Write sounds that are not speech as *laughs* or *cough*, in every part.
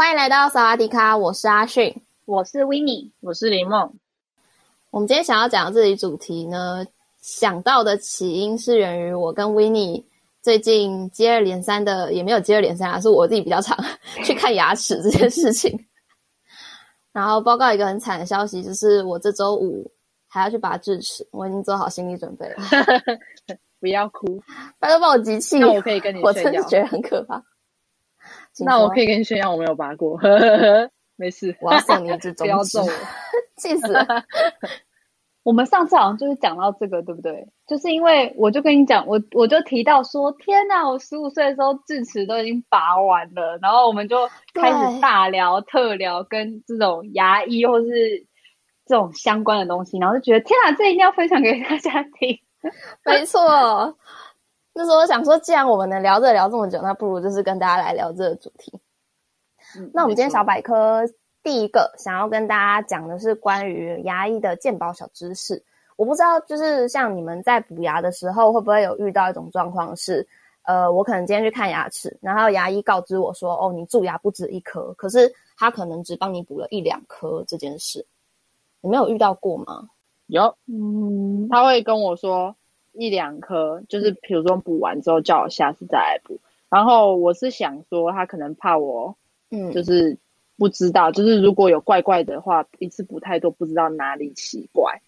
欢迎来到萨瓦迪卡，我是阿迅，我是 Winnie，我是林梦。我们今天想要讲的这集主题呢，想到的起因是源于我跟 Winnie 最近接二连三的，也没有接二连三啊，是我自己比较常去看牙齿这件事情。*laughs* 然后报告一个很惨的消息，就是我这周五还要去拔智齿，我已经做好心理准备了。*laughs* *laughs* 不要哭，拜托帮我集气。那我可以跟你，我真的觉得很可怕。那我可以跟你炫耀，我没有拔过，没事。我要送你一支中指，不要揍我，气死了！我们上次好像就是讲到这个，对不对？就是因为我就跟你讲，我我就提到说，天哪，我十五岁的时候智齿都已经拔完了，然后我们就开始大聊特聊跟这种牙医或是这种相关的东西，然后就觉得天哪，这一定要分享给大家听。没错。那时候我想说，既然我们能聊这聊这么久，那不如就是跟大家来聊这个主题。嗯，那我们今天小百科第一个想要跟大家讲的是关于牙医的鉴宝小知识。我不知道，就是像你们在补牙的时候，会不会有遇到一种状况是，呃，我可能今天去看牙齿，然后牙医告知我说，哦，你蛀牙不止一颗，可是他可能只帮你补了一两颗这件事，你没有遇到过吗？有，嗯，他会跟我说。一两颗，就是比如说补完之后叫我下次再来补。然后我是想说，他可能怕我，嗯，就是不知道，嗯、就是如果有怪怪的话，一次补太多，不知道哪里奇怪。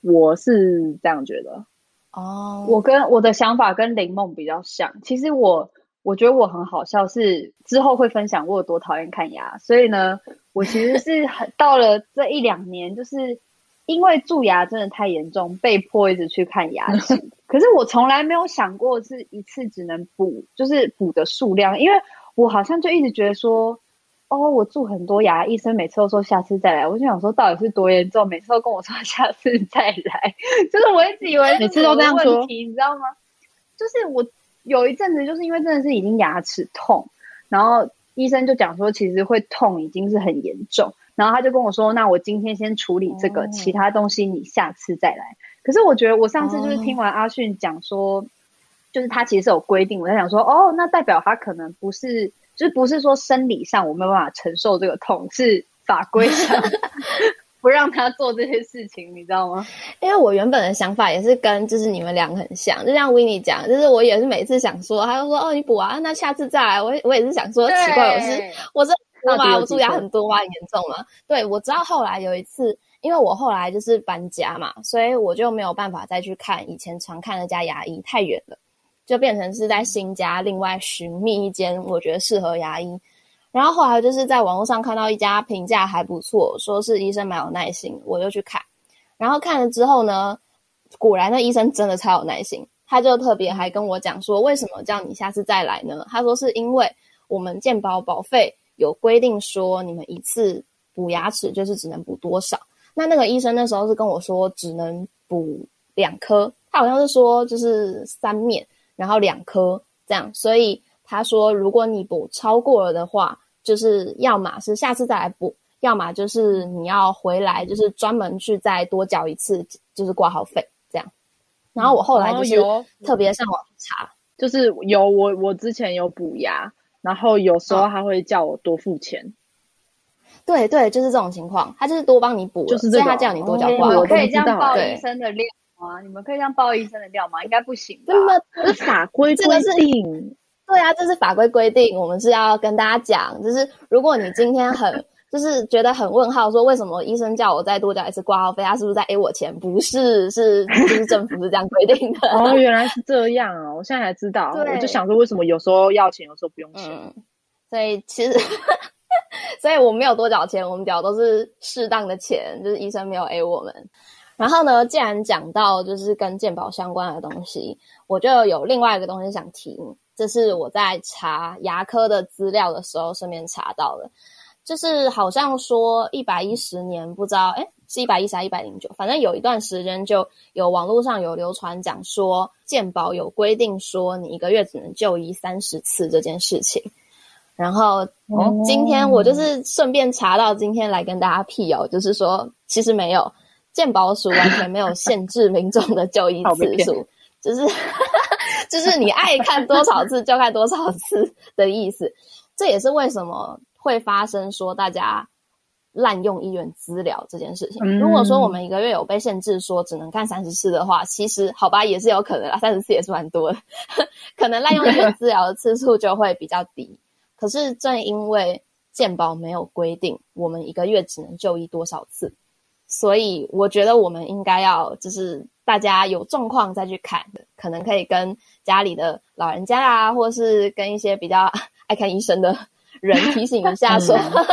我是这样觉得。哦，我跟我的想法跟林梦比较像。其实我我觉得我很好笑，是之后会分享我有多讨厌看牙。所以呢，我其实是很到了这一两年，就是。因为蛀牙真的太严重，被迫一直去看牙 *laughs* 齿。可是我从来没有想过是一次只能补，就是补的数量。因为我好像就一直觉得说，哦，我蛀很多牙，医生每次都说下次再来。我就想说，到底是多严重？每次都跟我说 *laughs* 下次再来，就是我一直以为每次都这样说，你知道吗？就是我有一阵子就是因为真的是已经牙齿痛，然后医生就讲说，其实会痛已经是很严重。然后他就跟我说：“那我今天先处理这个，哦、其他东西你下次再来。”可是我觉得我上次就是听完阿迅讲说，哦、就是他其实是有规定，我在想说：“哦，那代表他可能不是，就是不是说生理上我没有办法承受这个痛，是法规上 *laughs* 不让他做这些事情，你知道吗？” *laughs* 因为我原本的想法也是跟就是你们两个很像，就像 Winnie 讲，就是我也是每次想说，他就说：“哦，你补啊，那下次再来。”我我也是想说，奇怪，我是我是。*laughs* 多吗？我蛀牙很多吗？严重吗？对，我知道后来有一次，因为我后来就是搬家嘛，所以我就没有办法再去看以前常看的家牙医，太远了，就变成是在新家另外寻觅一间我觉得适合牙医。然后后来就是在网络上看到一家评价还不错，说是医生蛮有耐心，我就去看。然后看了之后呢，果然那医生真的超有耐心，他就特别还跟我讲说，为什么叫你下次再来呢？他说是因为我们健保保费。有规定说，你们一次补牙齿就是只能补多少？那那个医生那时候是跟我说只能补两颗，他好像是说就是三面，然后两颗这样。所以他说，如果你补超过了的话，就是要么是下次再来补，要么就是你要回来，就是专门去再多缴一次，就是挂号费这样。然后我后来就是特别上网查，就是有我我之前有补牙。然后有时候他会叫我多付钱，哦、对对，就是这种情况，他就是多帮你补，就是所以他叫你多交挂号费。我可以这样报医生的料吗？你们可以这样报医生的料吗？应该不行吧？这么法规规定，对啊，这是法规规定，我们是要跟大家讲，就是如果你今天很。就是觉得很问号，说为什么医生叫我再多交一次挂号费？他是不是在 A 我钱？不是，是 *laughs* 就是政府是这样规定的。哦，原来是这样啊！我现在才知道。对我就想说，为什么有时候要钱，有时候不用钱？嗯、所以其实，*laughs* 所以我没有多缴钱，我们缴都是适当的钱，就是医生没有 A 我们。然后呢，既然讲到就是跟健保相关的东西，我就有另外一个东西想提，这是我在查牙科的资料的时候顺便查到的，就是好像说一百一十年不知道，诶是一百一十还一百零九，反正有一段时间就有网络上有流传讲说健保有规定说你一个月只能就医三十次这件事情。然后，哦，今天我就是顺便查到，今天来跟大家辟谣，就是说，其实没有，健保署完全没有限制民众的就医次数，就 *laughs* 是就是你爱看多少次就看多少次的意思。这也是为什么会发生说大家滥用医院资料这件事情。如果说我们一个月有被限制说只能看三十次的话，其实好吧，也是有可能啊，三十次也是蛮多的，*laughs* 可能滥用医院资料的次数就会比较低。可是正因为健保没有规定我们一个月只能就医多少次，所以我觉得我们应该要就是大家有状况再去看，可能可以跟家里的老人家啊，或是跟一些比较 *laughs* 爱看医生的人提醒一下说，说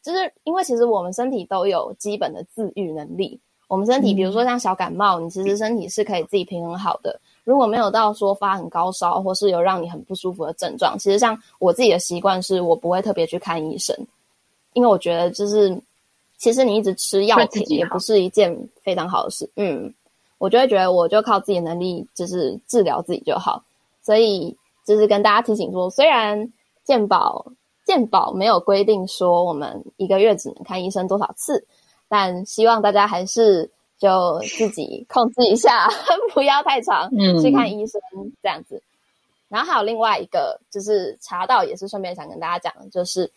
就是因为其实我们身体都有基本的自愈能力，我们身体比如说像小感冒，你其实身体是可以自己平衡好的。如果没有到说发很高烧，或是有让你很不舒服的症状，其实像我自己的习惯是，我不会特别去看医生，因为我觉得就是其实你一直吃药品也不是一件非常好的事。嗯，我就会觉得我就靠自己的能力，就是治疗自己就好。所以就是跟大家提醒说，虽然健保健保没有规定说我们一个月只能看医生多少次，但希望大家还是。就自己控制一下，*laughs* 不要太常去看医生这样子。嗯、然后还有另外一个，就是查到也是顺便想跟大家讲，就是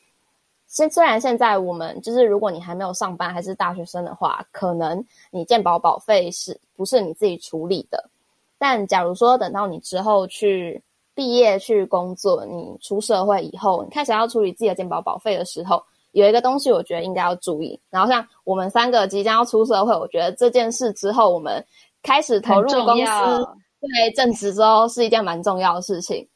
现虽然现在我们就是如果你还没有上班还是大学生的话，可能你健保保费是不是你自己处理的？但假如说等到你之后去毕业去工作，你出社会以后，你开始要处理自己的健保保费的时候。有一个东西，我觉得应该要注意。然后像我们三个即将要出社会，我觉得这件事之后，我们开始投入公司，对，正职之后是一件蛮重要的事情。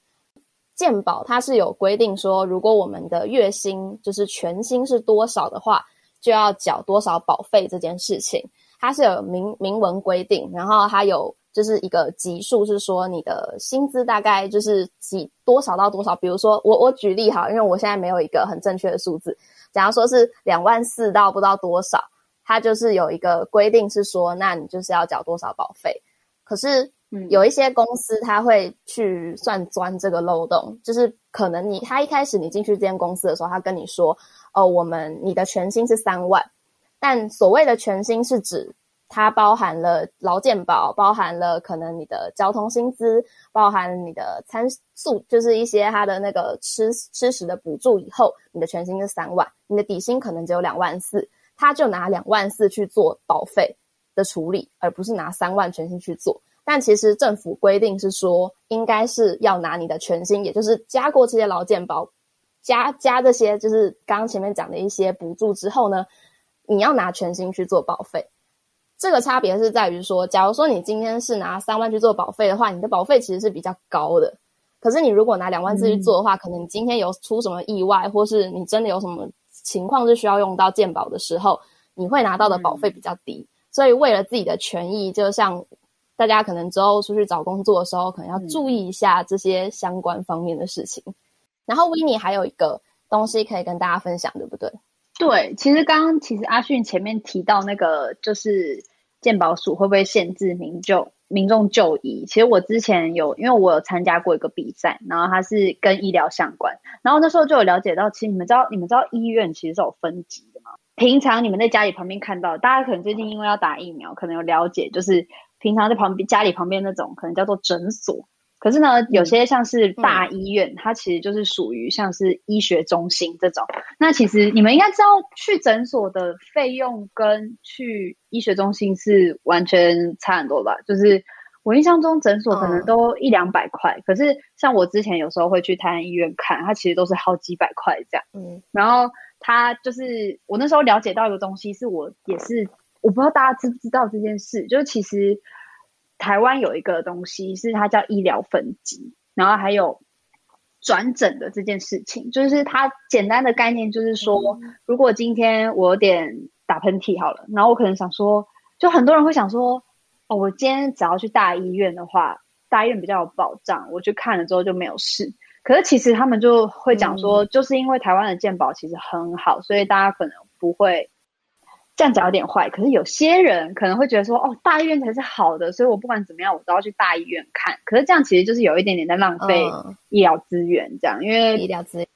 健保它是有规定说，如果我们的月薪就是全薪是多少的话，就要缴多少保费这件事情，它是有明明文规定。然后它有就是一个级数，是说你的薪资大概就是几多少到多少。比如说我我举例哈，因为我现在没有一个很正确的数字。假如说是两万四到不知道多少，它就是有一个规定是说，那你就是要缴多少保费。可是有一些公司他会去算钻这个漏洞，就是可能你他一开始你进去这间公司的时候，他跟你说，哦，我们你的全薪是三万，但所谓的全薪是指。它包含了劳健保，包含了可能你的交通薪资，包含你的餐宿，就是一些它的那个吃吃食的补助以后，你的全薪是三万，你的底薪可能只有两万四，他就拿两万四去做保费的处理，而不是拿三万全薪去做。但其实政府规定是说，应该是要拿你的全薪，也就是加过这些劳健保，加加这些就是刚刚前面讲的一些补助之后呢，你要拿全薪去做保费。这个差别是在于说，假如说你今天是拿三万去做保费的话，你的保费其实是比较高的。可是你如果拿两万四去做的话，嗯、可能你今天有出什么意外，或是你真的有什么情况是需要用到健保的时候，你会拿到的保费比较低。嗯、所以为了自己的权益，就像大家可能之后出去找工作的时候，可能要注意一下这些相关方面的事情。嗯、然后 Winnie 还有一个东西可以跟大家分享，对不对？对，其实刚刚其实阿迅前面提到那个就是健保署会不会限制民就民众就医？其实我之前有，因为我有参加过一个比赛，然后它是跟医疗相关，然后那时候就有了解到，其实你们知道你们知道医院其实是有分级的吗？平常你们在家里旁边看到，大家可能最近因为要打疫苗，可能有了解，就是平常在旁边家里旁边那种可能叫做诊所。可是呢，有些像是大医院，嗯、它其实就是属于像是医学中心这种。那其实你们应该知道，去诊所的费用跟去医学中心是完全差很多吧？就是我印象中诊所可能都一两百块，嗯、可是像我之前有时候会去泰安医院看，它其实都是好几百块这样。嗯，然后它就是我那时候了解到一个东西，是我也是我不知道大家知不知道这件事，就是其实。台湾有一个东西是它叫医疗分级，然后还有转诊的这件事情，就是它简单的概念就是说，如果今天我有点打喷嚏好了，然后我可能想说，就很多人会想说，哦，我今天只要去大医院的话，大医院比较有保障，我去看了之后就没有事。可是其实他们就会讲说，嗯、就是因为台湾的健保其实很好，所以大家可能不会这样讲有点坏。可是有些人可能会觉得说，哦，大医院才是好的，所以我不管怎么样，我都要去大医院看。可是这样其实就是有一点点在浪费医疗资源，这样，因为医疗资源。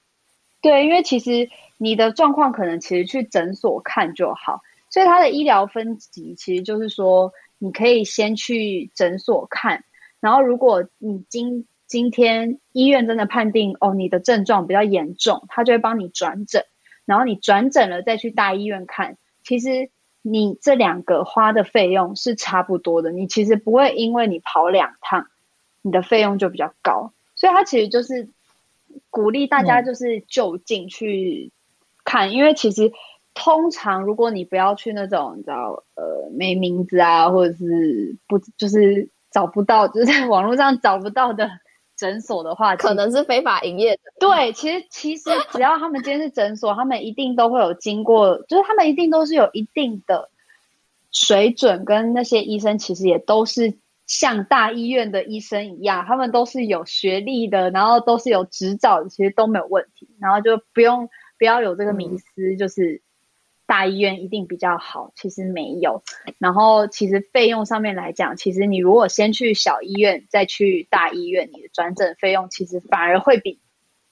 对，因为其实你的状况可能其实去诊所看就好，所以它的医疗分级其实就是说，你可以先去诊所看，然后如果你今今天医院真的判定哦，你的症状比较严重，他就会帮你转诊，然后你转诊了再去大医院看。其实你这两个花的费用是差不多的，你其实不会因为你跑两趟，你的费用就比较高。所以它其实就是鼓励大家就是就近去看，嗯、因为其实通常如果你不要去那种你知道呃没名字啊，或者是不就是找不到，就是在网络上找不到的。诊所的话，可能是非法营业的。对，其实其实只要他们今天是诊所，他们一定都会有经过，就是他们一定都是有一定的水准，跟那些医生其实也都是像大医院的医生一样，他们都是有学历的，然后都是有执照的，其实都没有问题，然后就不用不要有这个迷思，就是。大医院一定比较好，其实没有。然后其实费用上面来讲，其实你如果先去小医院，再去大医院，你的转诊费用其实反而会比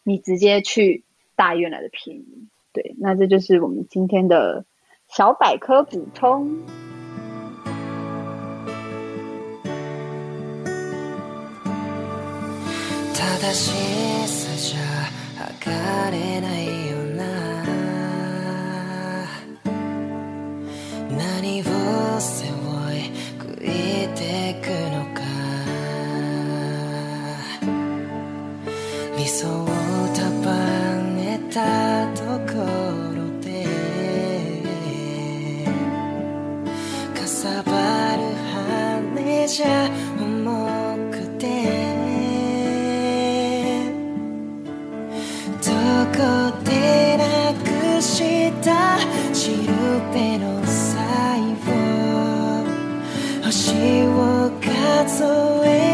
你直接去大医院来的便宜。对，那这就是我们今天的小百科补充。何を背負い食いてくのか。理想を束ねたところでかさばる羽じゃ重くてどこでなくしたシルベの that's the way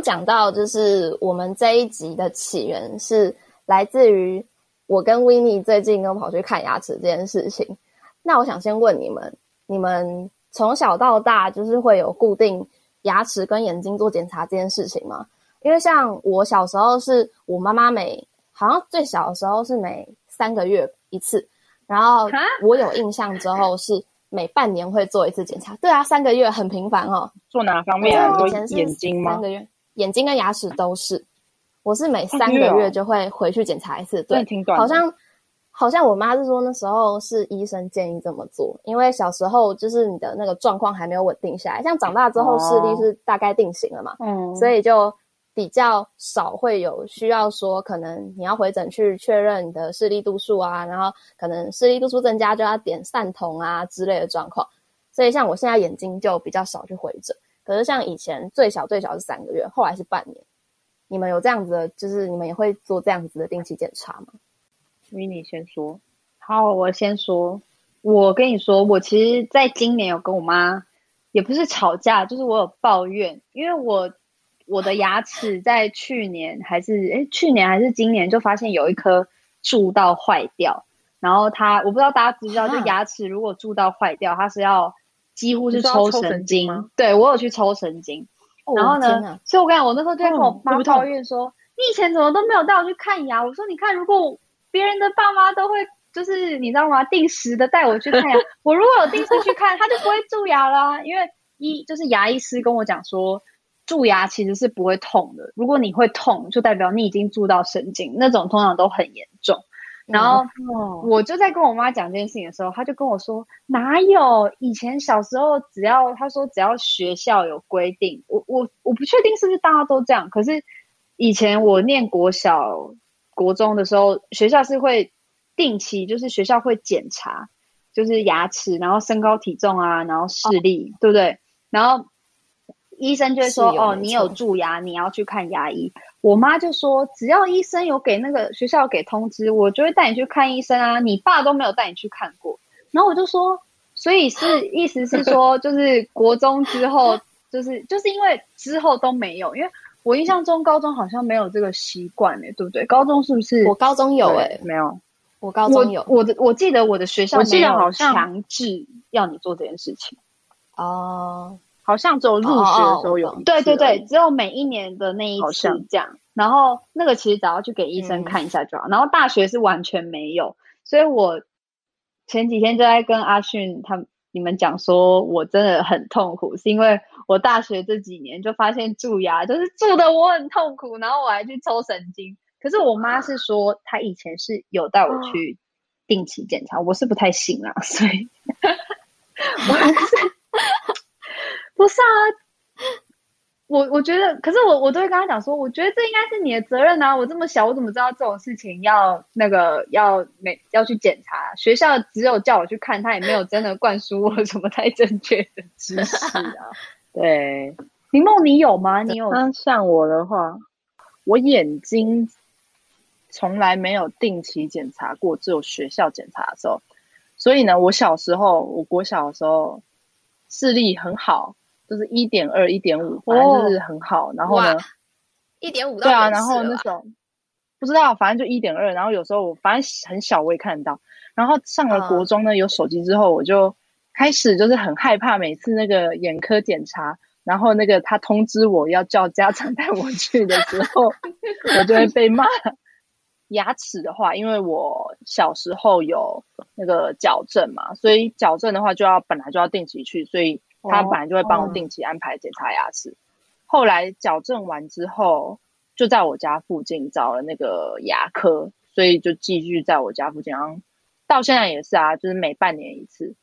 讲到就是我们这一集的起源是来自于我跟 Winnie 最近都跑去看牙齿这件事情。那我想先问你们，你们从小到大就是会有固定牙齿跟眼睛做检查这件事情吗？因为像我小时候是我妈妈每好像最小的时候是每三个月一次，然后我有印象之后是每半年会做一次检查。对啊，三个月很频繁哦。做哪方面啊？以前是眼睛吗？三个月。眼睛跟牙齿都是，我是每三个月就会回去检查一次。对，好像好像我妈是说那时候是医生建议这么做，因为小时候就是你的那个状况还没有稳定下来，像长大之后视力是大概定型了嘛，嗯，所以就比较少会有需要说可能你要回诊去确认你的视力度数啊，然后可能视力度数增加就要点散瞳啊之类的状况，所以像我现在眼睛就比较少去回诊。可是像以前最小最小是三个月，后来是半年。你们有这样子的，就是你们也会做这样子的定期检查吗？维尼先说。好，我先说。我跟你说，我其实在今年有跟我妈，也不是吵架，就是我有抱怨，因为我我的牙齿在去年还是诶去年还是今年就发现有一颗蛀到坏掉，然后它我不知道大家知不知道，就牙齿如果蛀到坏掉，它是要。几乎是抽神经，经对我有去抽神经，哦、然后呢，所以我跟你讲，我那时候就在跟我妈抱怨说，嗯、你以前怎么都没有带我去看牙？我说，你看，如果别人的爸妈都会，就是你知道吗？定时的带我去看牙，*laughs* 我如果有定时去看，他就不会蛀牙啦。因为医就是牙医师跟我讲说，蛀牙其实是不会痛的。如果你会痛，就代表你已经蛀到神经，那种通常都很严重。然后我就在跟我妈讲这件事情的时候，她就跟我说：“哪有？以前小时候只要她说只要学校有规定，我我我不确定是不是大家都这样。可是以前我念国小、国中的时候，学校是会定期，就是学校会检查，就是牙齿，然后身高体重啊，然后视力，哦、对不对？然后医生就会说：哦，你有蛀牙，你要去看牙医。”我妈就说：“只要医生有给那个学校给通知，我就会带你去看医生啊。你爸都没有带你去看过。”然后我就说：“所以是意思是说，就是国中之后，就是就是因为之后都没有，因为我印象中高中好像没有这个习惯诶，对不对？高中是不是？我高中有诶、欸，没有，我高中有。我，我的我记得我的学校没有强制要你做这件事情哦。”好像只有入学的时候有，对对对，只有每一年的那一次这样。然后那个其实只要去给医生看一下就好。然后大学是完全没有，所以我前几天就在跟阿迅他们你们讲说，我真的很痛苦，是因为我大学这几年就发现蛀牙，就是蛀的我很痛苦，然后我还去抽神经。可是我妈是说，她以前是有带我去定期检查，我是不太信啊，所以 *laughs* *laughs* *laughs* 我还是。不是啊，我我觉得，可是我我都会跟他讲说，我觉得这应该是你的责任啊！我这么小，我怎么知道这种事情要那个要每要去检查？学校只有叫我去看，他也没有真的灌输我什么太正确的知识啊。*laughs* 对，林梦，你有吗？你有？像我的话，我眼睛从来没有定期检查过，只有学校检查的时候。所以呢，我小时候，我国小的时候视力很好。就是一点二、一点五，反正就是很好。Oh, 然后呢，一点五对啊，然后那种不知道，反正就一点二。然后有时候我反正很小，我也看得到。然后上了国中呢，uh. 有手机之后，我就开始就是很害怕，每次那个眼科检查，然后那个他通知我要叫家长带我去的时候，我就会被骂。牙齿的话，因为我小时候有那个矫正嘛，所以矫正的话就要本来就要定期去，所以。他本来就会帮我定期安排检查牙齿，后来矫正完之后，就在我家附近找了那个牙科，所以就继续在我家附近，然后到现在也是啊，就是每半年一次。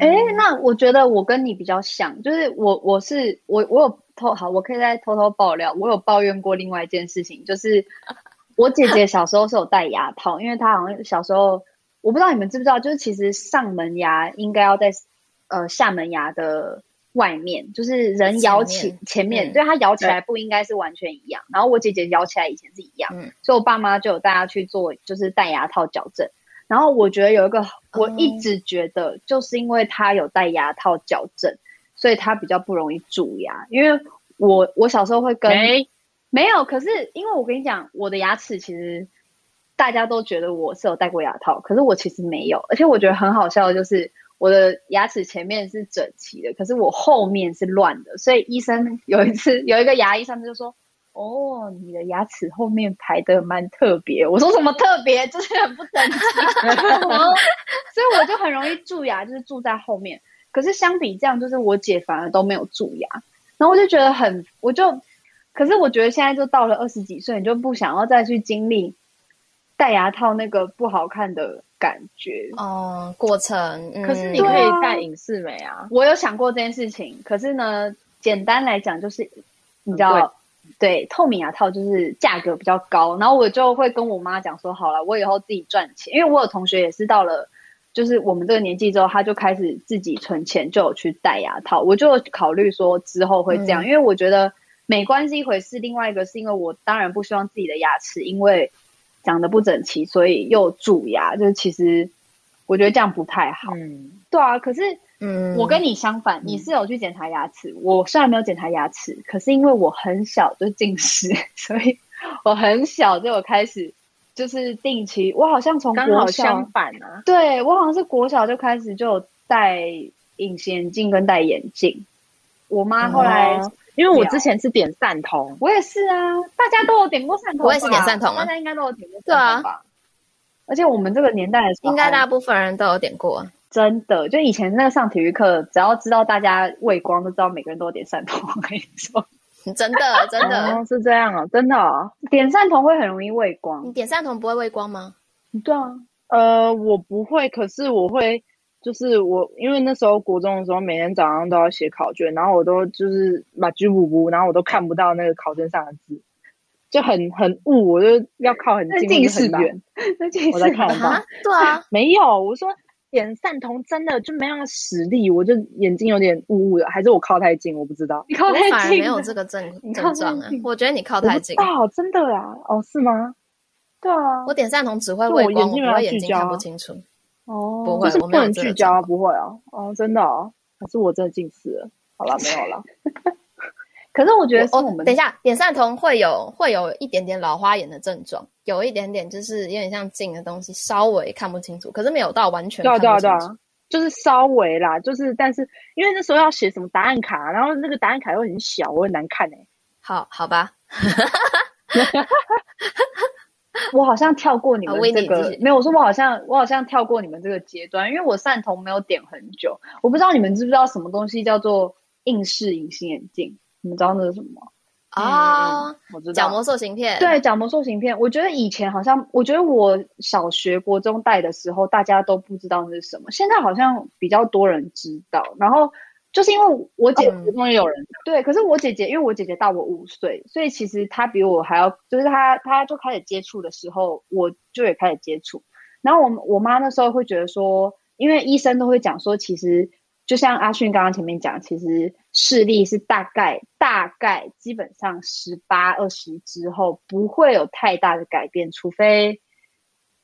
哎、嗯，那我觉得我跟你比较像，就是我我是我我有偷好，我可以再偷偷爆料，我有抱怨过另外一件事情，就是 *laughs* 我姐姐小时候是有戴牙套，因为她好像小时候，我不知道你们知不知道，就是其实上门牙应该要在。呃，厦门牙的外面就是人咬起前面，前面对它咬起来不应该是完全一样。然后我姐姐咬起来以前是一样，嗯、所以我爸妈就有带她去做，就是戴牙套矫正。然后我觉得有一个，我一直觉得就是因为他有戴牙套矫正，所以他比较不容易蛀牙。因为我我小时候会跟没，没有，可是因为我跟你讲，我的牙齿其实大家都觉得我是有戴过牙套，可是我其实没有。而且我觉得很好笑的就是。我的牙齿前面是整齐的，可是我后面是乱的，所以医生 *laughs* 有一次有一个牙医上次就说：“哦，你的牙齿后面排的蛮特别。”我说什么特别？就是很不整齐。*laughs* 所以我就很容易蛀牙，就是蛀在后面。可是相比这样，就是我姐反而都没有蛀牙，然后我就觉得很，我就，可是我觉得现在就到了二十几岁，你就不想要再去经历戴牙套那个不好看的。感觉哦，过程。嗯、可是你可以戴隐适美啊，啊。我有想过这件事情，可是呢，简单来讲就是，你知道，对，对，透明牙套就是价格比较高。然后我就会跟我妈讲说，好了，我以后自己赚钱，因为我有同学也是到了，就是我们这个年纪之后，他就开始自己存钱，就有去戴牙套。我就考虑说之后会这样，嗯、因为我觉得美观是一回事，另外一个是因为我当然不希望自己的牙齿因为。长得不整齐，所以又蛀牙，就是其实我觉得这样不太好。嗯，对啊。可是，嗯，我跟你相反，嗯、你是有去检查牙齿。我虽然没有检查牙齿，可是因为我很小就近视，*laughs* 所以我很小就有开始就是定期。我好像从国小刚好相反啊，对，我好像是国小就开始就有戴隐形眼镜跟戴眼镜。我妈后来。嗯因为我之前是点散瞳，我也是啊，大家都有点过散瞳，我也是点散瞳啊，大家应该都有点过散瞳吧？对啊，而且我们这个年代的时候，应该大部分人都有点过，真的，就以前那个上体育课，只要知道大家畏光，都知道每个人都有点散瞳。我跟你说，真的 *laughs* 真的、哦、是这样啊，真的、哦，点散瞳会很容易畏光。你点散瞳不会畏光吗？对啊，呃，我不会，可是我会，就是我因为那时候国中的时候，每天早上都要写考卷，然后我都就是把举补补，然后我都看不到那个考卷上的字，就很很雾，我就要靠很近，近视远，那近视我在看得到。对啊，*laughs* 没有，我说。点散瞳真的就没那个实力，我就眼睛有点雾雾的，还是我靠太近？我不知道。你靠太近，我反而没有这个症症状啊。我觉得你靠太近。哦，真的啊？哦，是吗？对啊。我点散瞳只会畏光，我眼睛看不清楚。哦，不会，就是不能聚焦，不会哦。哦，真的哦，可是我真的近视了？好了，没有了。*laughs* 可是我觉得是我们哦，等一下，点散瞳会有会有一点点老花眼的症状，有一点点就是有点像近的东西，稍微看不清楚，可是没有到完全看不清楚。对啊对啊对啊，就是稍微啦，就是但是因为那时候要写什么答案卡，然后那个答案卡又很小，我很难看哎、欸。好，好吧。*laughs* *laughs* 我好像跳过你们这个，没有，我说我好像我好像跳过你们这个阶段，因为我散瞳没有点很久，我不知道你们知不知道什么东西叫做硬式隐形眼镜。你们知道那是什么啊？嗯、我知道角膜塑形片。对，角膜塑形片。我觉得以前好像，我觉得我小学、国中戴的时候，大家都不知道那是什么。现在好像比较多人知道。然后就是因为我姐姐中也有人、嗯、对，可是我姐姐因为我姐姐大我五岁，所以其实她比我还要，就是她她就开始接触的时候，我就也开始接触。然后我我妈那时候会觉得说，因为医生都会讲说，其实。就像阿迅刚刚前面讲，其实视力是大概大概基本上十八二十之后不会有太大的改变，除非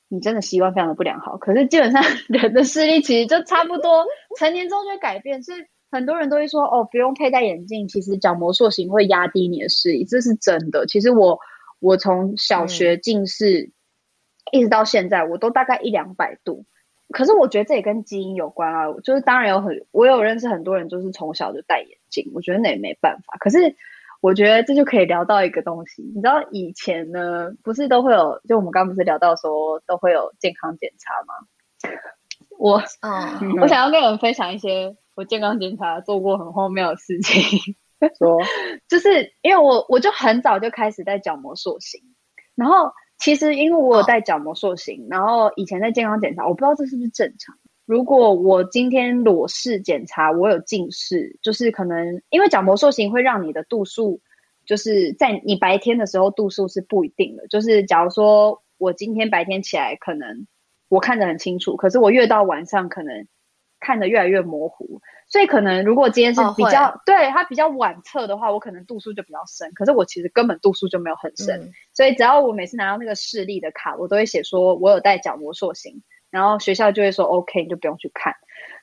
你真的习惯非常的不良好。可是基本上 *laughs* 人的视力其实就差不多，成年之后就会改变。所以很多人都会说哦，不用佩戴眼镜，其实角膜塑形会压低你的视力，这是真的。其实我我从小学近视、嗯、一直到现在，我都大概一两百度。可是我觉得这也跟基因有关啊，就是当然有很，我有认识很多人，就是从小就戴眼镜，我觉得那也没办法。可是我觉得这就可以聊到一个东西，你知道以前呢，不是都会有，就我们刚刚不是聊到说都会有健康检查吗？我，嗯，*laughs* 我想要跟你们分享一些我健康检查做过很荒谬的事情，说，*laughs* 就是因为我我就很早就开始戴角膜塑形，然后。其实，因为我有戴角膜塑形，哦，然后以前在健康检查，我不知道这是不是正常。如果我今天裸视检查，我有近视，就是可能因为角膜塑形会让你的度数，就是在你白天的时候度数是不一定的。就是假如说我今天白天起来，可能我看得很清楚，可是我越到晚上，可能看得越来越模糊。所以可能如果今天是比较、哦、对它比较晚测的话，我可能度数就比较深。可是我其实根本度数就没有很深、嗯，所以只要我每次拿到那个视力的卡，我都会写说我有戴角膜塑形，然后学校就会说 OK，你就不用去看。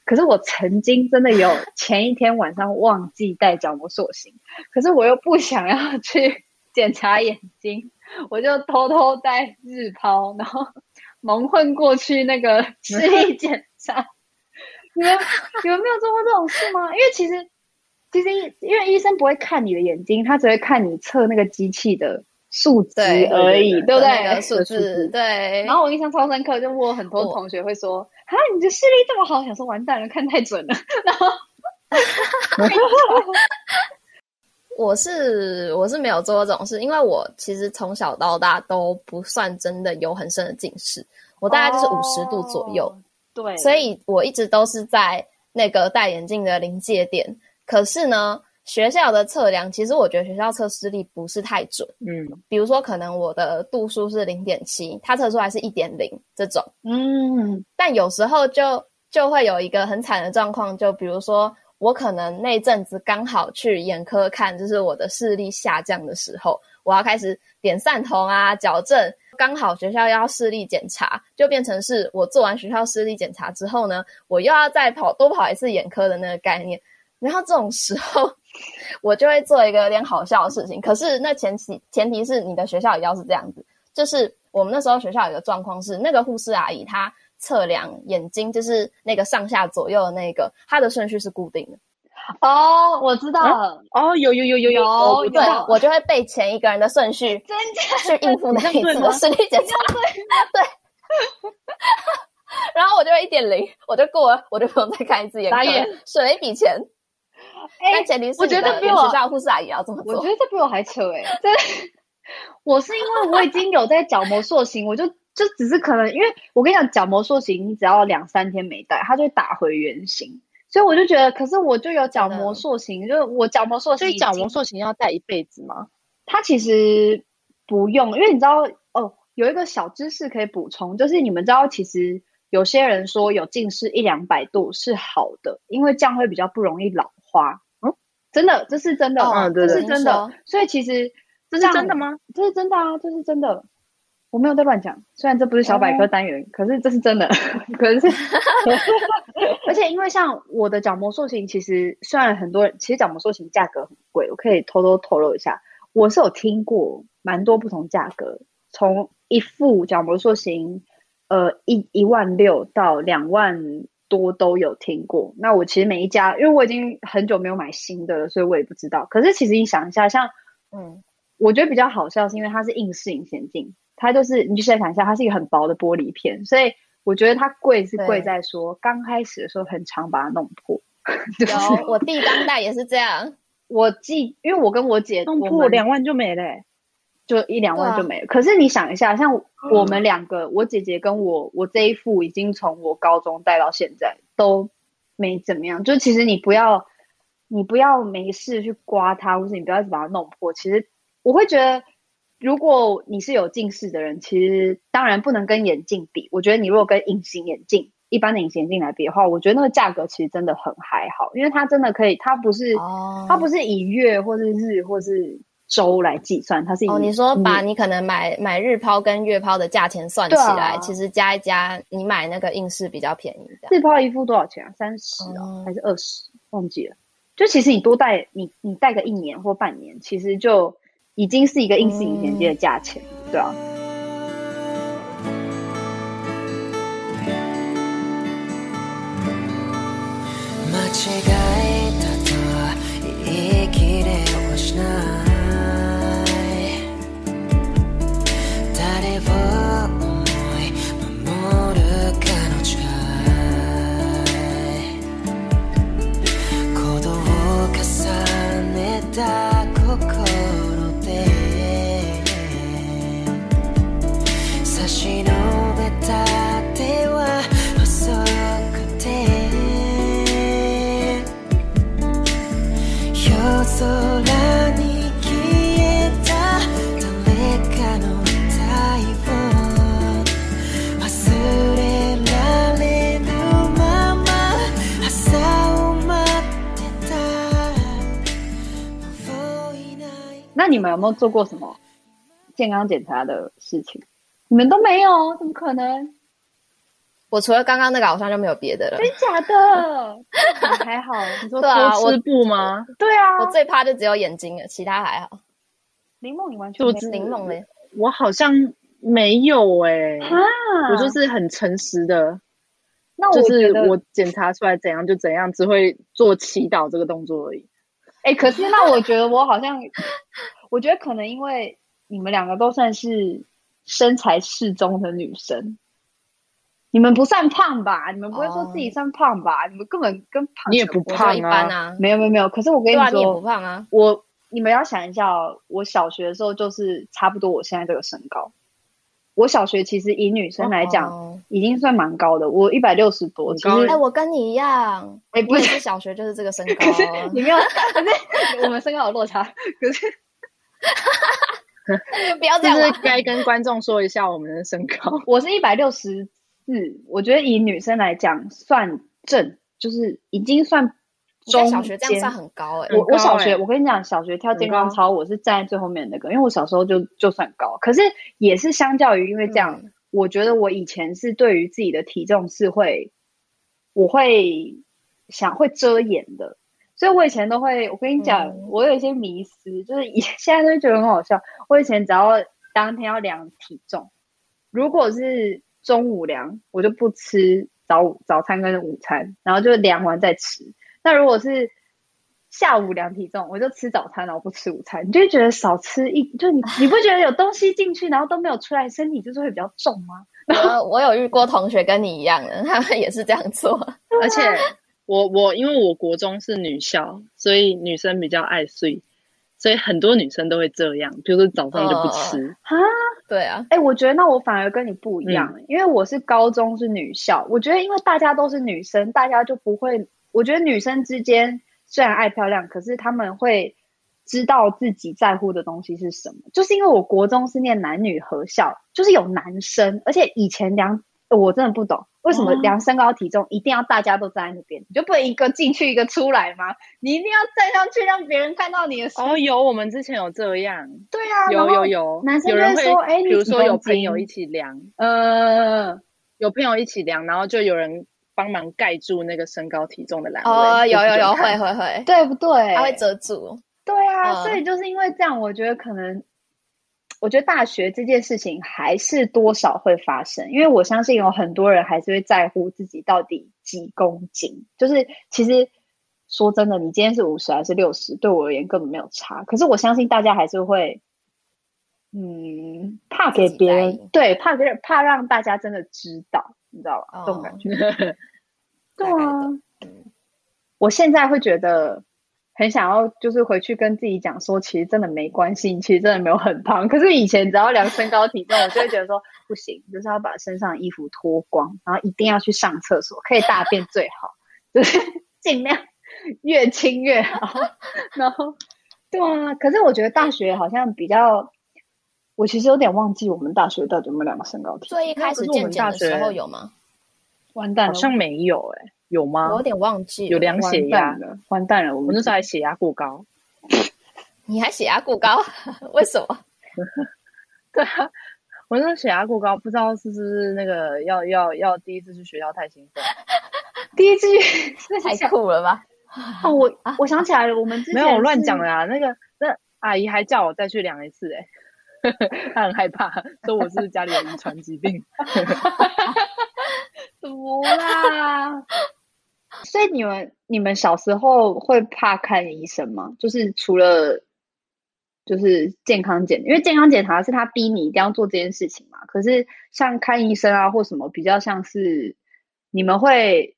可是我曾经真的有 *laughs* 前一天晚上忘记戴角膜塑形，可是我又不想要去 *laughs* 检查眼睛，我就偷偷戴日抛，然后 *laughs* 蒙混过去那个视力检查。你们你们没有做过这种事吗？因为其实其实因为医生不会看你的眼睛，他只会看你测那个机器的数值而已，对，不对？那个数字对。然后我印象超深刻，就我很多同学会说：“啊，你的视力这么好，想说完蛋了，看太准了。”然后 *laughs* 我是我是没有做过这种事，因为我其实从小到大都不算真的有很深的近视，我大概就是五十度左右。哦对，所以我一直都是在那个戴眼镜的临界点。可是呢，学校的测量，其实我觉得学校测视力不是太准。嗯，比如说可能我的度数是零点七，它测出来是一点零这种。嗯，但有时候就就会有一个很惨的状况，就比如说我可能那阵子刚好去眼科看，就是我的视力下降的时候，我要开始点散瞳啊，矫正。刚好学校要视力检查，就变成是我做完学校视力检查之后呢，我又要再跑多跑一次眼科的那个概念。然后这种时候，*laughs* 我就会做一个有点好笑的事情。可是那前提前提是你的学校也要是这样子，就是我们那时候学校有个状况是，那个护士阿姨她测量眼睛，就是那个上下左右的那个，她的顺序是固定的。哦，我知道了。哦，有有有有有，有对，我就会背前一个人的顺序，去应付那一次的视力检查。*laughs* 对，然后我就会一点零，我就过了，我就不用再看一次眼科，省了一笔钱。但前提是我觉得比我学校护士阿姨要这么做。我觉得这比我还扯哎、欸！真的，我是因为我已经有在角膜塑形，我就就只是可能，因为我跟你讲，角膜塑形你只要两三天没戴，它就会打回原形。所以我就觉得，可是我就有角膜塑形，就是我角膜塑形，所以角膜塑形要戴一辈子吗？它其实不用，因为你知道哦，有一个小知识可以补充，就是你们知道，其实有些人说有近视一两百度是好的，因为这样会比较不容易老花。嗯，真的，这是真的，嗯，对，这是真的。所以其实这是真的吗？这是真的啊，这是真的。我没有在乱讲，虽然这不是小百科单元，嗯、可是这是真的。*laughs* 可是，*laughs* 而且因为像我的角膜塑形，其实虽然很多人，其实角膜塑形价格很贵，我可以偷偷透露一下，我是有听过蛮多不同价格，从一副角膜塑形，呃，一一万六到两万多都有听过。那我其实每一家，因为我已经很久没有买新的了，所以我也不知道。可是其实你想一下，像嗯，我觉得比较好笑是因为它是硬式隐形镜。它就是，你就现在想一下，它是一个很薄的玻璃片，所以我觉得它贵是贵在说刚开始的时候很常把它弄破。*laughs* 有，我弟当代也是这样。我记，因为我跟我姐弄破两万就没了，欸，就一两万就没了。可是你想一下，像我们两个，嗯，我姐姐跟我，我这一副已经从我高中戴到现在都没怎么样。就其实你不要，你不要没事去刮它，或是你不要一直把它弄破。其实我会觉得。如果你是有近视的人，其实当然不能跟眼镜比。我觉得你如果跟隐形眼镜、一般的隐形眼镜来比的话，我觉得那个价格其实真的很还好，因为它真的可以，它不是，哦、它不是以月或是日或是周来计算，它是以。哦，你说把你可能买买日抛跟月抛的价钱算起来，啊、其实加一加，你买那个硬式比较便宜。日抛一副多少钱啊？三十哦，还是二十？忘记了。就其实你多戴，你你戴个一年或半年，其实就。已经是一个硬式隐形机的价钱，嗯、对啊。那你们有没有做过什么健康检查的事情？你们都没有，怎么可能？我除了刚刚那个，好像就没有别的了。真假的？*laughs* 还好。你说偷吃布吗？对啊，我最怕就只有眼睛了，其他还好。林梦，你完全没有。林梦嘞？我好像没有哎！我就是很诚实的。那我就是我检查出来怎样就怎样，只会做祈祷这个动作而已。哎、欸，可是那我觉得我好像。我觉得可能因为你们两个都算是身材适中的女生，你们不算胖吧？你们不会说自己算胖吧？哦、你们根本跟胖你也不胖一般啊。没有没有没有。可是我跟你说，你也不胖啊。我你们要想一下哦，我小学的时候就是差不多我现在这个身高。我小学其实以女生来讲，已经算蛮高的。我一百六十多，其实哎，我跟你一样。哎，不是小学就是这个身高。*laughs* 可是你没有，可是我们身高有落差。可是。哈哈哈，不要这样。就是该跟观众说一下我们的身高。我是一百六十四，我觉得以女生来讲算正，就是已经算中。小学这样算很高哎、欸。我我小学，我跟你讲，小学跳健康操，我是站在最后面那个，因为我小时候就就算高。可是也是相较于，因为这样，嗯、我觉得我以前是对于自己的体重是会，我会想会遮掩的。所以，我以前都会，我跟你讲，嗯、我有一些迷思，就是以 *laughs* 现在都觉得很好笑。我以前只要当天要量体重，如果是中午量，我就不吃早午早餐跟午餐，然后就量完再吃。那如果是下午量体重，我就吃早餐，然后不吃午餐，你就会觉得少吃一，就你你不觉得有东西进去，然后都没有出来，身体就是会比较重吗？*laughs* 然后我有遇过同学跟你一样的，他们也是这样做，而且我我因为我国中是女校，所以女生比较爱睡，所以很多女生都会这样，比如说早上就不吃啊。对啊，哎、欸，我觉得那我反而跟你不一样，嗯，因为我是高中是女校，我觉得因为大家都是女生，大家就不会，我觉得女生之间虽然爱漂亮，可是他们会知道自己在乎的东西是什么。就是因为我国中是念男女合校，就是有男生，而且以前量我真的不懂。为什么量身高体重一定要大家都站在那边？你就不能一个进去一个出来吗？你一定要站上去让别人看到你的时候。哦，有，我们之前有这样。对啊，有有有。男生会有人会说：“哎，比如说有朋友一起量，呃，有朋友一起量，然后就有人帮忙盖住那个身高体重的栏位。哦，有有有，会会会，对不对？它会遮住。对啊，所以就是因为这样，我觉得可能。我觉得大学这件事情还是多少会发生，因为我相信有很多人还是会在乎自己到底几公斤。就是其实说真的，你今天是五十还是六十，对我而言根本没有差。可是我相信大家还是会，嗯，怕给别人，对，怕给怕让大家真的知道，你知道吧？这种感觉。*laughs* 对啊，我现在会觉得。很想要就是回去跟自己讲说，其实真的没关系，其实真的没有很胖。可是以前只要量身高体重，我就会觉得说不行，就是要把身上的衣服脱光，然后一定要去上厕所，可以大便最好，就是 *laughs* 尽量越轻越好。*laughs* 然后，对啊，可是我觉得大学好像比较，我其实有点忘记我们大学到底有没有两个身高体重。最一开始健检的时候有吗？完蛋，好像没有哎、欸。有吗？我有点忘记了。有量血压的，完蛋了！我们那时候还血压过高。*laughs* 你还血压过高？为什么？*laughs* 对啊，我那时候血压过高，不知道是不是那个要要要第一次去学校太兴奋。*laughs* 第一次去太苦了吧？哦，我我想起来了，我们之前没有我乱讲的啊。那个那阿姨还叫我再去量一次，哎，*laughs* 他很害怕，说我是家里有遗传疾病。*laughs* 怎么啦？所以你们你们小时候会怕看医生吗？就是除了就是健康检，因为健康检查是他逼你一定要做这件事情嘛。可是像看医生啊或什么，比较像是你们会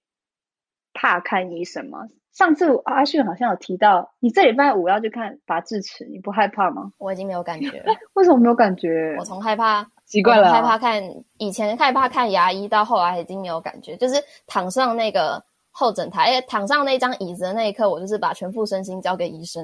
怕看医生吗？上次阿迅好像有提到，你这礼拜五要去看拔智齿，你不害怕吗？我已经没有感觉了。*laughs* 为什么没有感觉？我从害怕习惯了，害怕看以前害怕看牙医，到后来已经没有感觉，就是躺上那个。候诊台，躺上那张椅子的那一刻，我就是把全副身心交给医生，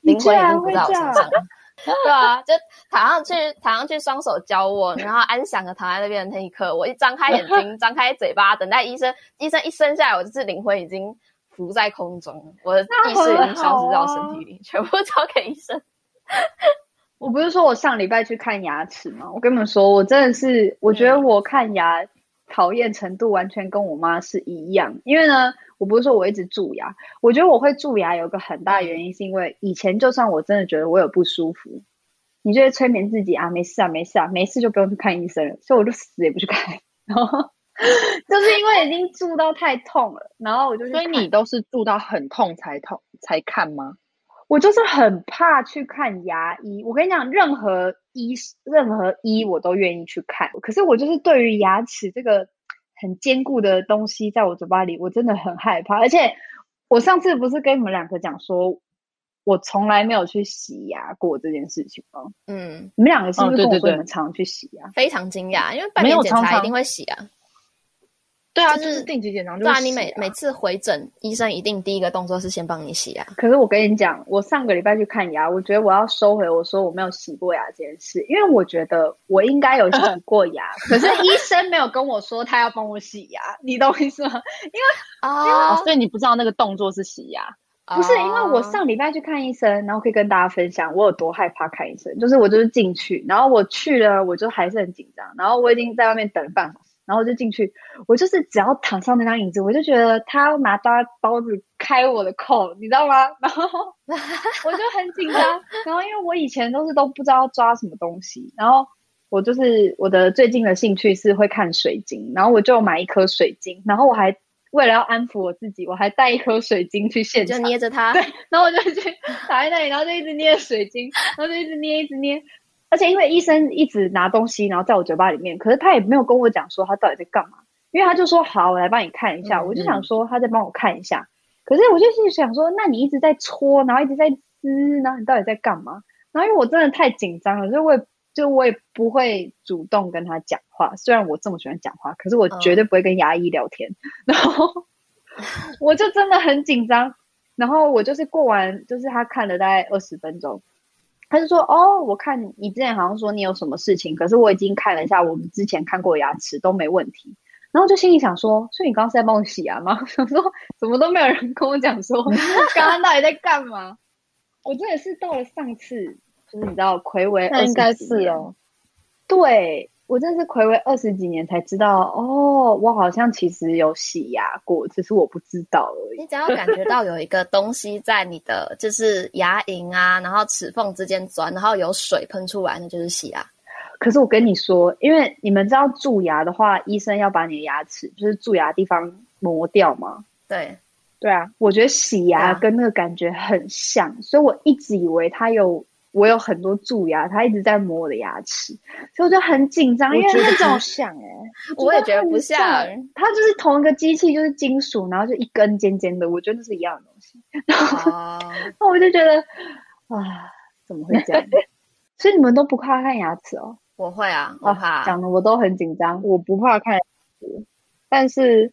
灵魂已经不在我身上。*laughs* 对啊，就躺上去，躺上去，双手交握，然后安详的躺在那边的那一刻，我一张开眼睛，*laughs* 张开嘴巴，等待医生。医生一生下来，我就是灵魂已经浮在空中，我的意识已经消失到身体里，全部交给医生。*laughs* 我不是说我上礼拜去看牙齿吗？我跟你们说，我真的是，我觉得我看牙。嗯讨厌程度完全跟我妈是一样，因为呢，我不是说我一直蛀牙，我觉得我会蛀牙有个很大的原因，是因为以前就算我真的觉得我有不舒服，你就会催眠自己啊，没事啊，没事啊，没事就不用去看医生了，所以我就死也不去看，*laughs* 然后 *laughs* 就是因为已经蛀到太痛了，然后我就，所以你都是蛀到很痛才痛才看吗？我就是很怕去看牙医，我跟你讲，任何医任何医我都愿意去看，可是我就是对于牙齿这个很坚固的东西在我嘴巴里，我真的很害怕。而且我上次不是跟你们两个讲说，我从来没有去洗牙过这件事情吗？嗯，你们两个是不是跟我说你们常常去洗牙？哦，非常惊讶，因为半年检查一定会洗啊。对啊，就是定期检查。对啊，你每每次回诊，医生一定第一个动作是先帮你洗牙。可是我跟你讲，我上个礼拜去看牙，我觉得我要收回我说我没有洗过牙这件事，因为我觉得我应该有洗过牙，*laughs* 可是医生没有跟我说他要帮我洗牙，你懂我意思吗？*laughs* 因为啊，所以你不知道那个动作是洗牙。不是，因为我上礼拜去看医生，然后可以跟大家分享我有多害怕看医生，就是我就是进去，然后我去了，我就还是很紧张，然后我已经在外面等了半小时。然后我就进去，我就是只要躺上那张椅子，我就觉得他要拿刀刀子开我的口，你知道吗？*laughs* 然后我就很紧张。然后因为我以前都是都不知道抓什么东西，然后我就是我的最近的兴趣是会看水晶，然后我就买一颗水晶，然后我还为了要安抚我自己，我还带一颗水晶去现场，就捏着它。对，然后我就去躺在那里，然后就一直捏水晶，然后就一直捏，一直捏。而且因为医生一直拿东西，然后在我嘴巴里面，可是他也没有跟我讲说他到底在干嘛，因为他就说好，我来帮你看一下。嗯、我就想说他在帮我看一下，嗯、可是我就心里想说，那你一直在搓，然后一直在撕，然后你到底在干嘛？然后因为我真的太紧张了，所以我也就我也不会主动跟他讲话。虽然我这么喜欢讲话，可是我绝对不会跟牙医聊天。嗯、然后 *laughs* 我就真的很紧张。然后我就是过完，就是他看了大概二十分钟。他就说：“哦，我看你之前好像说你有什么事情，可是我已经看了一下，我们之前看过牙齿都没问题。然后就心里想说，所以你刚刚是在帮我洗牙吗？*laughs* 想说怎么都没有人跟我讲说 *laughs* 刚刚到底在干嘛？我真的是到了上次，就是你知道，睽违二十几年哦，对。”我真是睽违二十几年才知道哦，我好像其实有洗牙过，只是我不知道而已。你只要感觉到有一个东西在你的就是牙龈啊，然后齿缝之间钻，然后有水喷出来，那就是洗牙。可是我跟你说，因为你们知道蛀牙的话，医生要把你的牙齿就是蛀牙的地方磨掉吗？对，对啊。我觉得洗牙跟那个感觉很像，啊、所以我一直以为它有。我有很多蛀牙，他一直在磨我的牙齿，所以我就很紧张。因为那种像哎，我也觉得不像，它就是同一个机器，就是金属，然后就一根尖尖的，我觉得是一样的东西。然后，那 *laughs* 我就觉得啊，怎么会这样？所以你们都不怕看牙齿哦？我会啊，我怕。讲的我都很紧张，我不怕看牙齿，但是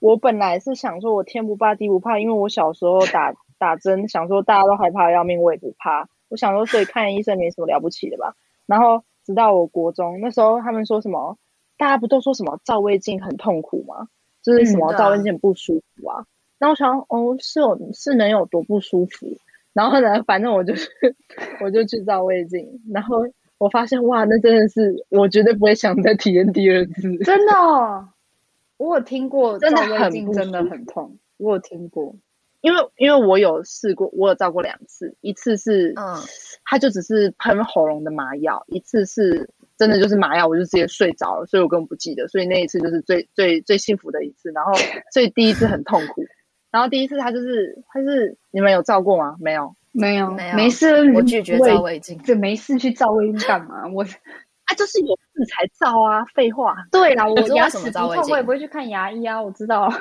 我本来是想说，我天不怕地不怕，因为我小时候打打针，想说大家都害怕要命，我也不怕。我想说，所以看医生没什么了不起的吧。然后直到我国中那时候，他们说什么，大家不都说什么照胃镜很痛苦吗？就是什么照胃镜不舒服啊。嗯、然后我想，哦，是有是能有多不舒服？然后呢，反正我就是 *laughs* 我就去照胃镜，然后我发现哇，那真的是我绝对不会想再体验第二次。真的、哦，*laughs* 我有听过照胃镜真的很痛，我有听过。因为因为我有试过，我有照过两次，一次是，嗯，他就只是喷喉咙的麻药，一次是真的就是麻药，我就直接睡着了，所以我根本不记得，所以那一次就是最最最幸福的一次，然后 *laughs* 所以第一次很痛苦，然后第一次他就是他是你们有照过吗？没有，没有，没有，没事，我拒绝照胃镜，就没事去照胃镜干嘛？我啊就是有事才照啊，废话，对啦，我 *laughs* 牙齿不痛，我也不会去看牙医啊，我知道。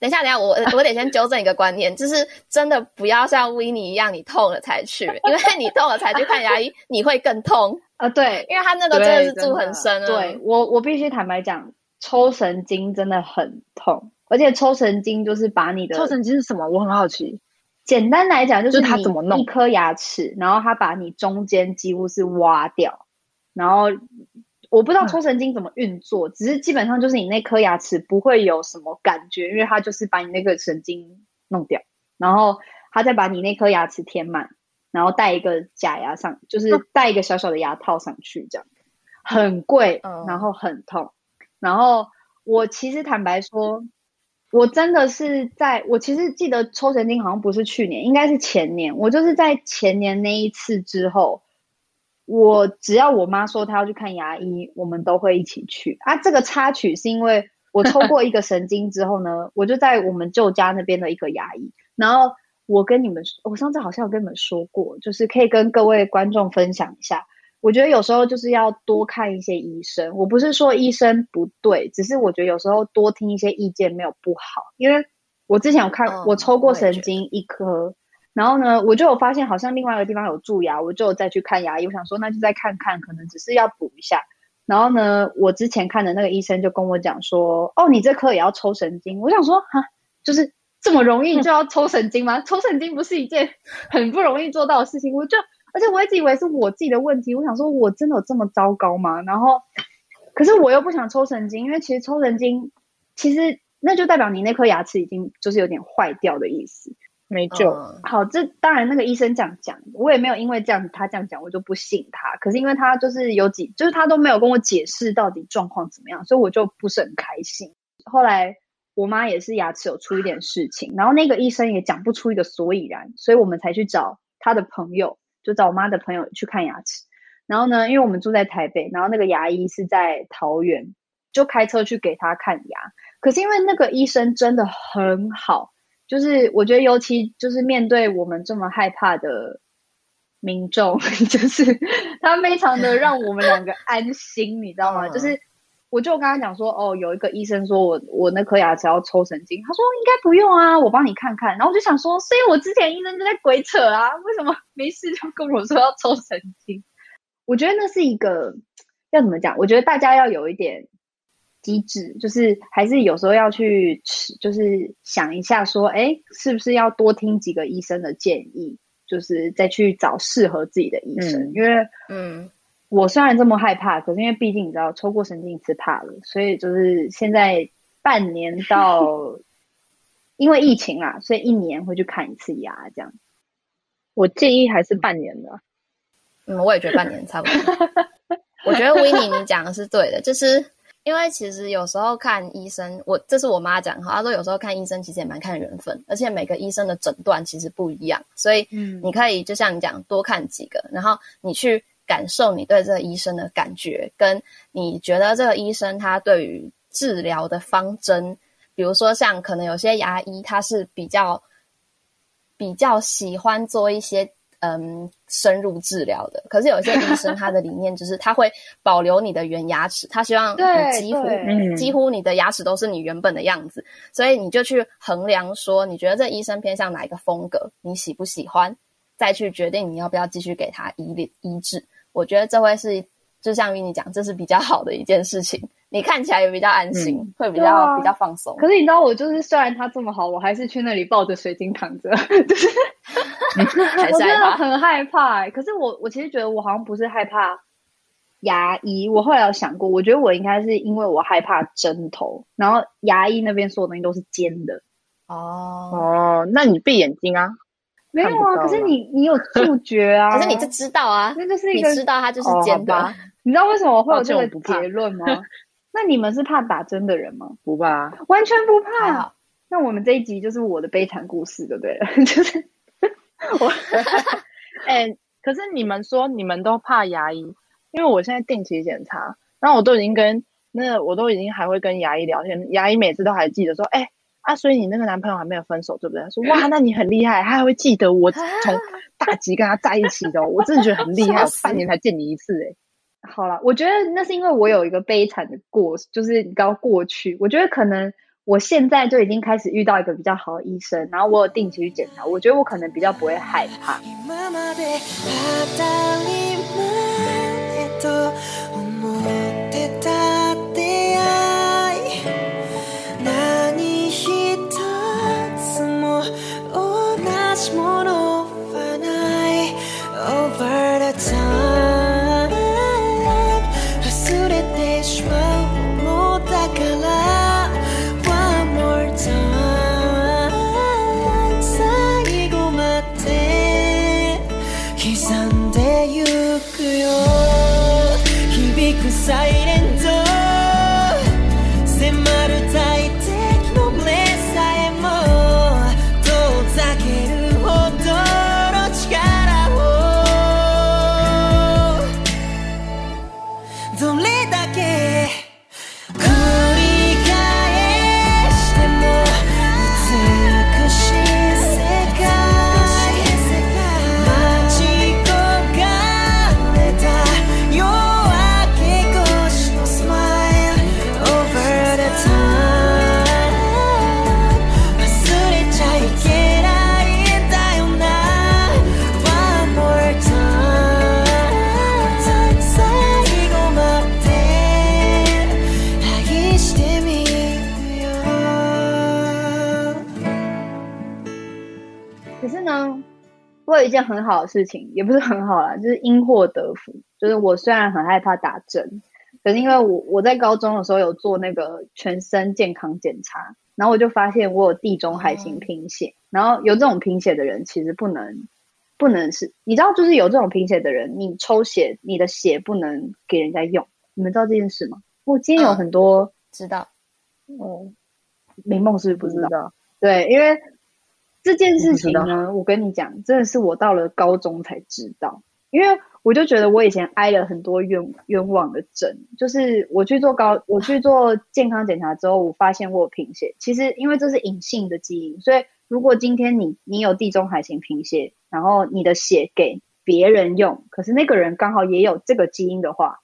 等一下，等一下，我我得先纠正一个观念，就是真的不要像 Winnie 一样，你痛了才去，因为你痛了才去看牙医，你会更痛 *laughs* 啊。对，因为他那个真的是住很深。对，我，我必须坦白讲，抽神经真的很痛，而且抽神经就是把你的抽神经是什么？我很好奇。简单来讲，就是他怎么弄一颗牙齿，然后他把你中间几乎是挖掉，然后。我不知道抽神经怎么运作，嗯、只是基本上就是你那颗牙齿不会有什么感觉，因为它就是把你那个神经弄掉，然后它再把你那颗牙齿填满，然后戴一个假牙上，就是戴一个小小的牙套上去，这样很贵，然后很痛。然后我其实坦白说，我真的是在我其实记得抽神经好像不是去年，应该是前年，我就是在前年那一次之后。我只要我妈说她要去看牙医，我们都会一起去啊。这个插曲是因为我抽过一个神经之后呢，我就在我们旧家那边的一个牙医。然后我跟你们，我上次好像有跟你们说过，就是可以跟各位观众分享一下。我觉得有时候就是要多看一些医生。我不是说医生不对，只是我觉得有时候多听一些意见没有不好。因为我之前有看，我抽过神经一颗。然后呢，我就有发现好像另外一个地方有蛀牙，我就再去看牙医。我想说，那就再看看，可能只是要补一下。然后呢，我之前看的那个医生就跟我讲说，哦，你这颗也要抽神经。我想说，哈，就是这么容易就要抽神经吗？*laughs* 抽神经不是一件很不容易做到的事情。我就，而且我一直以为是我自己的问题。我想说，我真的有这么糟糕吗？然后，可是我又不想抽神经，因为其实抽神经，其实那就代表你那颗牙齿已经就是有点坏掉的意思。没救。嗯、好，这当然那个医生这样讲，我也没有因为这样子他这样讲我就不信他。可是因为他就是有几，就是他都没有跟我解释到底状况怎么样，所以我就不是很开心。后来我妈也是牙齿有出一点事情，然后那个医生也讲不出一个所以然，所以我们才去找他的朋友，就找我妈的朋友去看牙齿。然后呢，因为我们住在台北，然后那个牙医是在桃园，就开车去给他看牙。可是因为那个医生真的很好，就是我觉得尤其就是面对我们这么害怕的民众，*laughs* 就是他非常的让我们两个安心，你知道吗？就是。我就跟他讲说，哦，有一个医生说我我那颗牙齿要抽神经，他说应该不用啊，我帮你看看。然后我就想说，所以我之前医生就在鬼扯啊，为什么没事就跟我说要抽神经？我觉得那是一个要怎么讲？我觉得大家要有一点机智，就是还是有时候要去吃，就是想一下说，哎，是不是要多听几个医生的建议，就是再去找适合自己的医生，嗯、因为嗯。我虽然这么害怕，可是因为毕竟你知道抽过神经一次怕了，所以就是现在半年到，*laughs* 因为疫情啦，所以一年会去看一次牙这样。我建议还是半年的。嗯，我也觉得半年差不多。*laughs* 我觉得 Winnie 你讲的是对的，就是因为其实有时候看医生，我这是我妈讲哈，她说有时候看医生其实也蛮看缘分，而且每个医生的诊断其实不一样，所以嗯，你可以就像你讲多看几个，然后你去。感受你对这个医生的感觉，跟你觉得这个医生他对于治疗的方针，比如说像可能有些牙医他是比较比较喜欢做一些嗯深入治疗的，可是有些医生他的理念就是他会保留你的原牙齿，他希望你几乎几乎你的牙齿都是你原本的样子，所以你就去衡量说你觉得这医生偏向哪一个风格，你喜不喜欢，再去决定你要不要继续给他医医治。我觉得这会是，就像与你讲，这是比较好的一件事情。你看起来也比较安心，嗯、会比较、啊、比较放松。可是你知道，我就是虽然他这么好，我还是去那里抱着水晶躺着，*laughs* 就是 *laughs* 我真的很害怕、欸。可是我我其实觉得我好像不是害怕牙医，我后来有想过，我觉得我应该是因为我害怕针头，然后牙医那边所有东西都是尖的。哦哦，那你闭眼睛啊。没有啊，可是你你有触觉啊，*laughs* 可是你就知道啊，那就是一个你知道它就是尖的、哦。你知道为什么我会有这个结论吗？那你们是怕打针的人吗？不怕，完全不怕。那我们这一集就是我的悲惨故事，对不对？就是我，*laughs* 哎、欸，可是你们说你们都怕牙医，因为我现在定期检查，然后我都已经跟那我都已经还会跟牙医聊天，牙医每次都还记得说，哎、欸。啊，所以你那个男朋友还没有分手，对不对？他说哇，那你很厉害，他还会记得我从 *laughs* 大吉跟他在一起的，我真的觉得很厉害，半年才见你一次，哎。好了，我觉得那是因为我有一个悲惨的过，就是你刚过去。我觉得可能我现在就已经开始遇到一个比较好的医生，然后我有定期去检查，我觉得我可能比较不会害怕。一件很好的事情，也不是很好啦，就是因祸得福。就是我虽然很害怕打针，可是因为我我在高中的时候有做那个全身健康检查，然后我就发现我有地中海型贫血。嗯、然后有这种贫血的人，其实不能不能是，你知道，就是有这种贫血的人，你抽血，你的血不能给人家用。你们知道这件事吗？我今天有很多、嗯、知道，哦，明梦是不是不知道？对，因为。这件事情呢，我跟你讲，真的是我到了高中才知道，因为我就觉得我以前挨了很多冤冤枉的针，就是我去做高，我去做健康检查之后，我发现我有贫血。其实因为这是隐性的基因，所以如果今天你你有地中海型贫血，然后你的血给别人用，可是那个人刚好也有这个基因的话，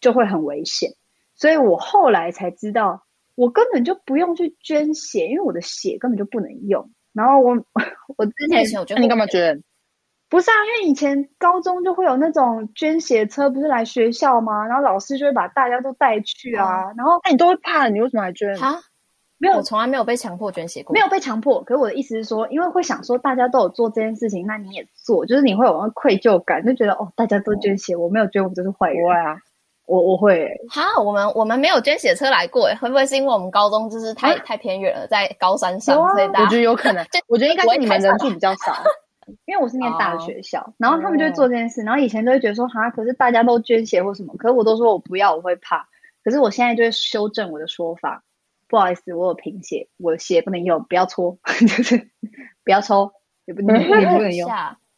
就会很危险。所以我后来才知道，我根本就不用去捐血，因为我的血根本就不能用。然后我我之前，那你干嘛捐？不是啊，因为以前高中就会有那种捐血车，不是来学校吗？然后老师就会把大家都带去啊。然后，那你都会怕，你为什么还捐？啊？没有，我从来没有被强迫捐血过。没有被强迫，可是我的意思是说，因为会想说大家都有做这件事情，那你也做，就是你会有那个愧疚感，就觉得哦，大家都捐血，我没有捐，我就是坏人。啊，我我会。哈，我们我们没有捐血车来过，会不会是因为我们高中就是太、啊、太偏远了，在高山上，所以大家我觉得有可能。*laughs* 我觉得应该是你们人数比较少。*laughs* 因为我是念大学校，oh. 然后他们就会做这件事，然后以前都会觉得说哈，可是大家都捐血或什么，可是我都说我不要，我会怕。可是我现在就会修正我的说法，不好意思，我有贫血，我的血不能用，不要搓，*laughs* 就是不要抽，也不能也不能用。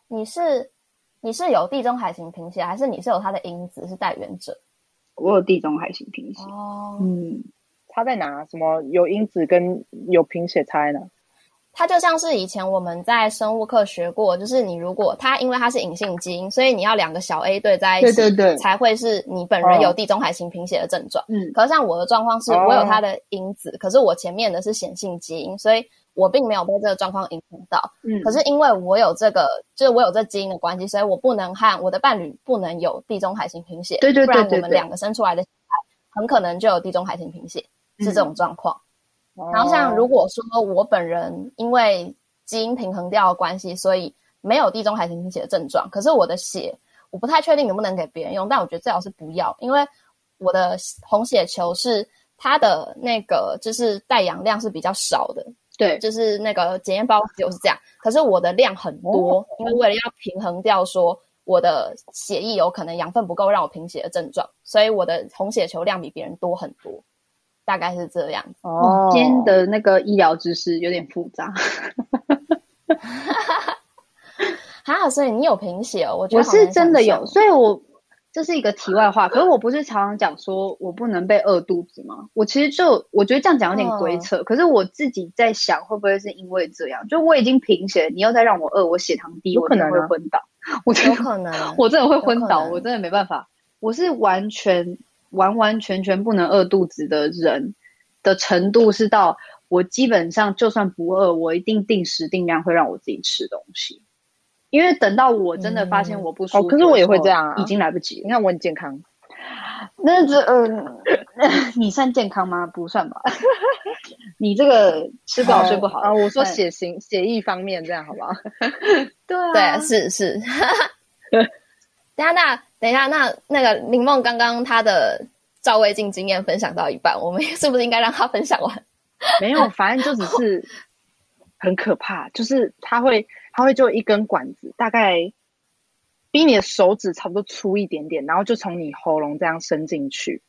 你是你是有地中海型贫血，还是你是有它的因子是带原者？我有地中海型贫血。哦，oh. 嗯，差在哪？什么有因子跟有贫血差在哪？它就像是以前我们在生物课学过，就是你如果它因为它是隐性基因，所以你要两个小 A 对在一起，对对对，才会是你本人有地中海型贫血的症状。嗯，可是像我的状况是，我有它的因子，哦、可是我前面的是显性基因，所以我并没有被这个状况影响到。嗯，可是因为我有这个，就是我有这基因的关系，所以我不能和我的伴侣不能有地中海型贫血。对对对，对，对，不然我们两个生出来的小孩很可能就有地中海型贫血，嗯、是这种状况。哦、然后像如果说我本人因为基因平衡掉的关系，所以没有地中海型贫血的症状。可是我的血，我不太确定能不能给别人用，但我觉得最好是不要，因为我的红血球是它的那个就是带氧量是比较少的，对，就是那个检验包就是这样。可是我的量很多，哦、因为为了要平衡掉说我的血液有可能养分不够让我贫血的症状，所以我的红血球量比别人多很多。大概是这样哦。今天的那个医疗知识有点复杂。*laughs* 哈，所以你有贫血哦？我觉得我是真的有，所以我这是一个题外话。可是我不是常常讲说我不能被饿肚子吗？我其实就我觉得这样讲有点鬼扯。哦、可是我自己在想，会不会是因为这样？就我已经贫血，你又再让我饿，我血糖低，我可能会昏倒。我有可能，我真的会昏倒，我真的没办法。我是完全。完完全全不能饿肚子的人的程度是到我基本上就算不饿，我一定定时定量会让我自己吃东西，因为等到我真的发现我不舒服，可是我也会这样啊，已经来不及了。你看我很健康，那这嗯，*laughs* 你算健康吗？不算吧。*laughs* 你这个吃不好睡不好啊。我说血型血液方面这样好不好？*laughs* 对啊，对，是是。等下，那等一下，那那个林梦刚刚她的照胃镜经验分享到一半，我们是不是应该让她分享完？没有，反正就只是很可怕，就是他会，他会就一根管子，大概比你的手指差不多粗一点点，然后就从你喉咙这样伸进去，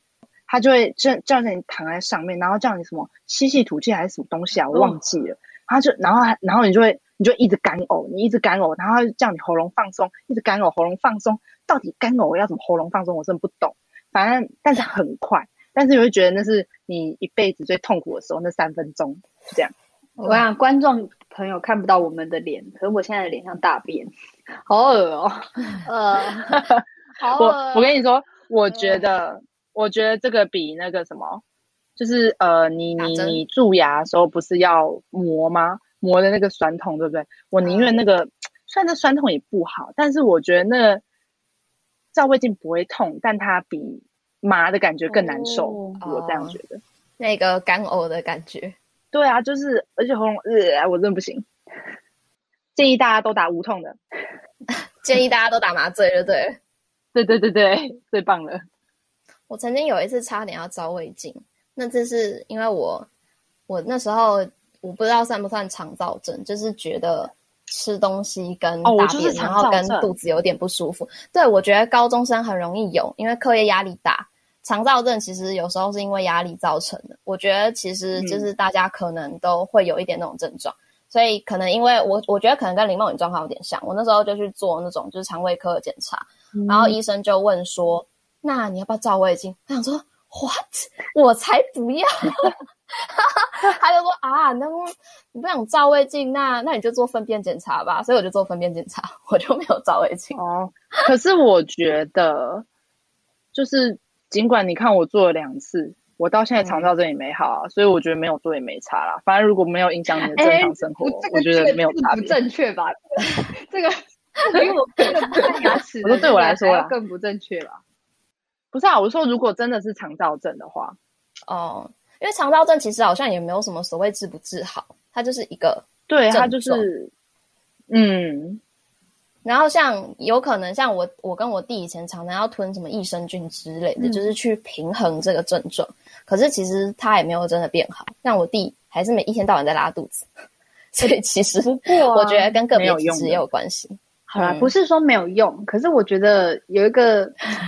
他就会叫叫你躺在上面，然后叫你什么吸气吐气还是什么东西啊，我忘记了，他就然后然后你就会你就一直干呕，你一直干呕，然后叫你喉咙放松，一直干呕，喉咙放松。到底干呕要怎么喉咙放松？我真的不懂。反正，但是很快，但是你会觉得那是你一辈子最痛苦的时候，那三分钟是这样。我想观众朋友看不到我们的脸，可是我现在的脸像大便，*laughs* 好恶哦。*laughs* 呃，*laughs* 好。我我跟你说，我觉得，我觉得这个比那个什么，就是呃，你你你蛀牙的时候不是要磨吗？磨的那个酸痛，对不对？我宁愿那个，*tsk* 虽然那酸痛也不好，但是我觉得那。照胃镜不会痛，但它比麻的感觉更难受。哦、我这样觉得，那个干呕的感觉。对啊，就是而且喉咙呃，我真的不行。建议大家都打无痛的，*laughs* 建议大家都打麻醉了对了，对对对对，最棒了。我曾经有一次差点要照胃镜，那这是因为我我那时候我不知道算不算肠燥症，就是觉得。吃东西跟大便，然后跟肚子有点不舒服。对，我觉得高中生很容易有，因为课业压力大。肠燥症其实有时候是因为压力造成的。我觉得其实就是大家可能都会有一点那种症状，嗯、所以可能因为我我觉得可能跟林梦颖状况有点像，我那时候就去做那种就是肠胃科的检查，嗯、然后医生就问说：“那你要不要照胃镜？”我想说：“What？我才不要！” *laughs* 他就说：“啊，那你不想照胃镜，那那你就做粪便检查吧。”所以我就做粪便检查，我就没有照胃镜。哦，可是我觉得，就是尽管你看我做了两次。我到现在肠道症也没好啊，嗯、所以我觉得没有做也没差啦。反正如果没有影响你的正常生活，欸、我觉得没有差别。不正确吧？*laughs* 这个因为我牙齿，*laughs* 我说对我来说啊，更不正确吧？不是啊，我说如果真的是肠躁症的话，哦，因为肠道症其实好像也没有什么所谓治不治好，它就是一个对，它就是嗯。然后像有可能像我，我跟我弟以前常常要吞什么益生菌之类的，嗯、就是去平衡这个症状。可是其实他也没有真的变好，像我弟还是每一天到晚在拉肚子。所以其实不过我觉得跟个别体质也有关系。好啦，不是说没有用，可是我觉得有一个，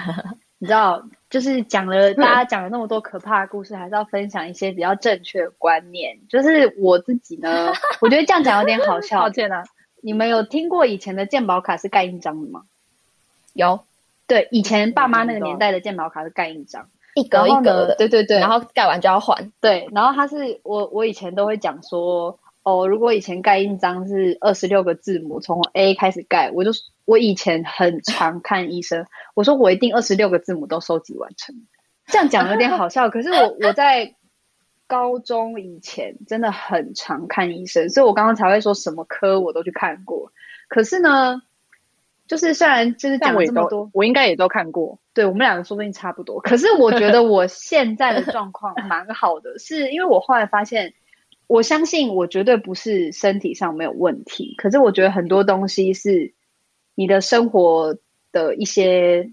*laughs* 你知道，就是讲了大家讲了那么多可怕的故事，还是要分享一些比较正确的观念。就是我自己呢，*laughs* 我觉得这样讲有点好笑。抱歉啊。你们有听过以前的鉴宝卡是盖印章的吗？有，对，以前爸妈那个年代的鉴宝卡是盖印章，一格一格的，对对对，然后盖完就要还，对，然后他是我我以前都会讲说，哦，如果以前盖印章是二十六个字母，从 A 开始盖，我就我以前很常看医生，我说我一定二十六个字母都收集完成，这样讲有点好笑，可是我 *laughs* 我在。高中以前真的很常看医生，所以我刚刚才会说什么科我都去看过。可是呢，就是虽然就是讲了这么多，我，我应该也都看过。对，我们两个说不定差不多。可是我觉得我现在的状况蛮好的，是因为我后来发现，我相信我绝对不是身体上没有问题，可是我觉得很多东西是你的生活的一些。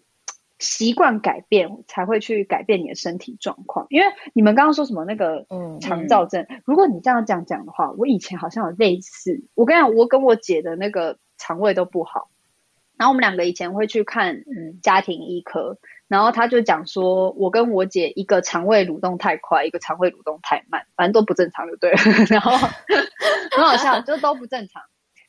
习惯改变才会去改变你的身体状况，因为你们刚刚说什么那个嗯肠燥症，嗯嗯、如果你这样讲讲的话，我以前好像有类似。我跟你讲，我跟我姐的那个肠胃都不好，然后我们两个以前会去看嗯家庭医科，然后他就讲说，我跟我姐一个肠胃蠕动太快，一个肠胃蠕动太慢，反正都不正常，就对了。*laughs* 然后 *laughs* 很好笑，就都不正常。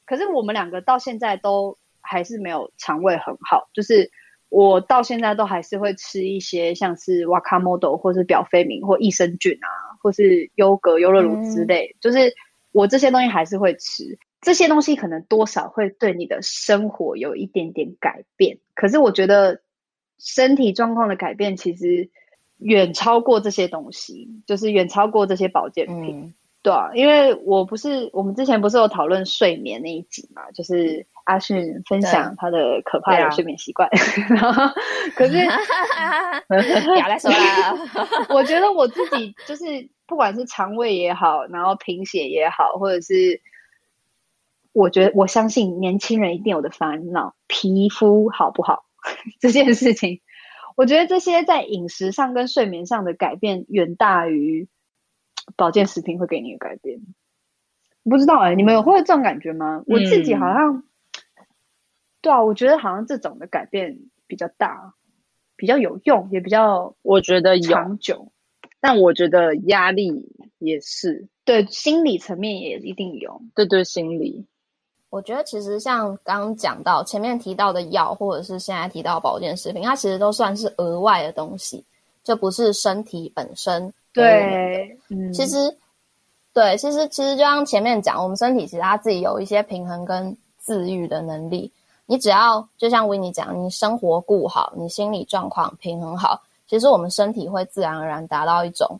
可是我们两个到现在都还是没有肠胃很好，就是。我到现在都还是会吃一些像是瓦卡莫多，或是表飞明，或益生菌啊，或是优格、优乐乳之类，嗯、就是我这些东西还是会吃。这些东西可能多少会对你的生活有一点点改变，可是我觉得身体状况的改变其实远超过这些东西，就是远超过这些保健品。嗯对啊，因为我不是我们之前不是有讨论睡眠那一集嘛，就是阿迅分享他的可怕的睡眠习惯，然后可是不要再说了，*laughs* 我觉得我自己就是不管是肠胃也好，然后贫血也好，或者是我觉得我相信年轻人一定有的烦恼，皮肤好不好 *laughs* 这件事情，我觉得这些在饮食上跟睡眠上的改变远大于。保健食品会给你的改变，不知道哎、欸，你们有会有这种感觉吗？嗯、我自己好像，对啊，我觉得好像这种的改变比较大，比较有用，也比较我觉得长久。但我觉得压力也是，对，心理层面也一定有，对对，心理。我觉得其实像刚刚讲到前面提到的药，或者是现在提到保健食品，它其实都算是额外的东西，就不是身体本身。对，嗯，其实，对，其实，其实就像前面讲，我们身体其实它自己有一些平衡跟自愈的能力。你只要就像维尼讲，你生活顾好，你心理状况平衡好，其实我们身体会自然而然达到一种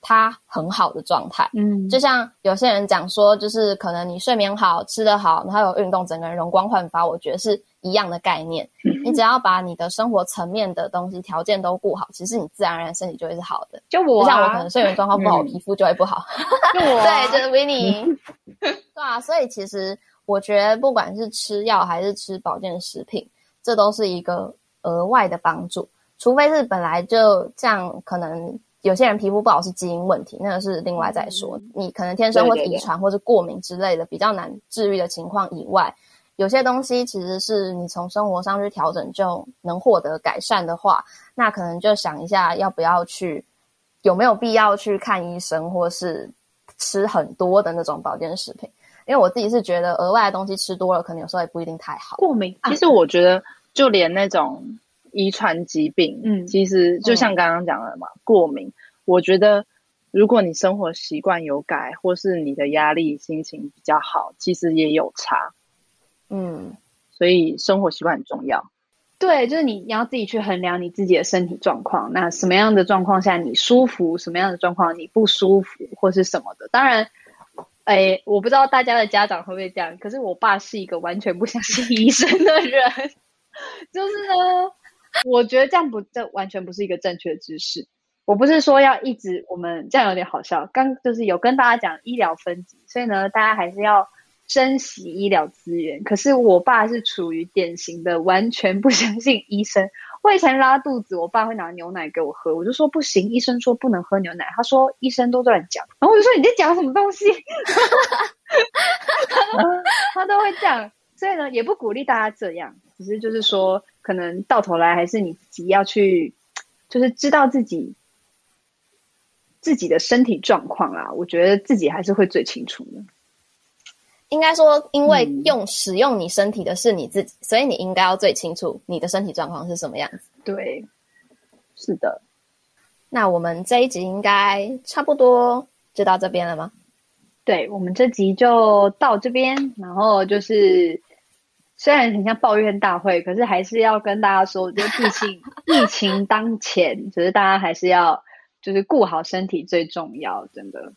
它很好的状态。嗯，就像有些人讲说，就是可能你睡眠好，吃得好，然后有运动，整个人容光焕发。我觉得是。一样的概念，你只要把你的生活层面的东西条件都顾好，其实你自然而然身体就会是好的。就我、啊，就像我可能睡眠状况不好，嗯、皮肤就会不好。就我、啊，对，就是 Winnie。对啊，所以其实我觉得，不管是吃药还是吃保健食品，这都是一个额外的帮助。除非是本来就这样，可能有些人皮肤不好是基因问题，那个是另外再说。嗯、你可能天生或遗传或是过敏之类的比较难治愈的情况以外。有些东西其实是你从生活上去调整就能获得改善的话，那可能就想一下要不要去，有没有必要去看医生，或是吃很多的那种保健食品。因为我自己是觉得额外的东西吃多了，可能有时候也不一定太好。过敏，其实我觉得就连那种遗传疾病，嗯，其实就像刚刚讲的嘛，嗯、过敏，我觉得如果你生活习惯有改，或是你的压力心情比较好，其实也有差。嗯，所以生活习惯很重要。对，就是你你要自己去衡量你自己的身体状况。那什么样的状况下你舒服，什么样的状况你不舒服，或是什么的。当然，哎，我不知道大家的家长会不会这样。可是我爸是一个完全不相信医生的人。就是呢，我觉得这样不，这完全不是一个正确知识。我不是说要一直我们这样有点好笑。刚就是有跟大家讲医疗分级，所以呢，大家还是要。珍惜医疗资源，可是我爸是处于典型的完全不相信医生。我以前拉肚子，我爸会拿牛奶给我喝，我就说不行，医生说不能喝牛奶。他说医生都乱讲，然后我就说你在讲什么东西？*laughs* 他都会这样，所以呢，也不鼓励大家这样，只是就是说，可能到头来还是你自己要去，就是知道自己自己的身体状况啊。我觉得自己还是会最清楚的。应该说，因为用使用你身体的是你自己，嗯、所以你应该要最清楚你的身体状况是什么样子。对，是的。那我们这一集应该差不多就到这边了吗？对，我们这集就到这边。然后就是，虽然很像抱怨大会，可是还是要跟大家说，就疫情 *laughs* 疫情当前，就是大家还是要就是顾好身体最重要，真的。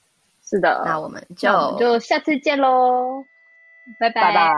是的，那我们就就下次见喽，拜拜拜。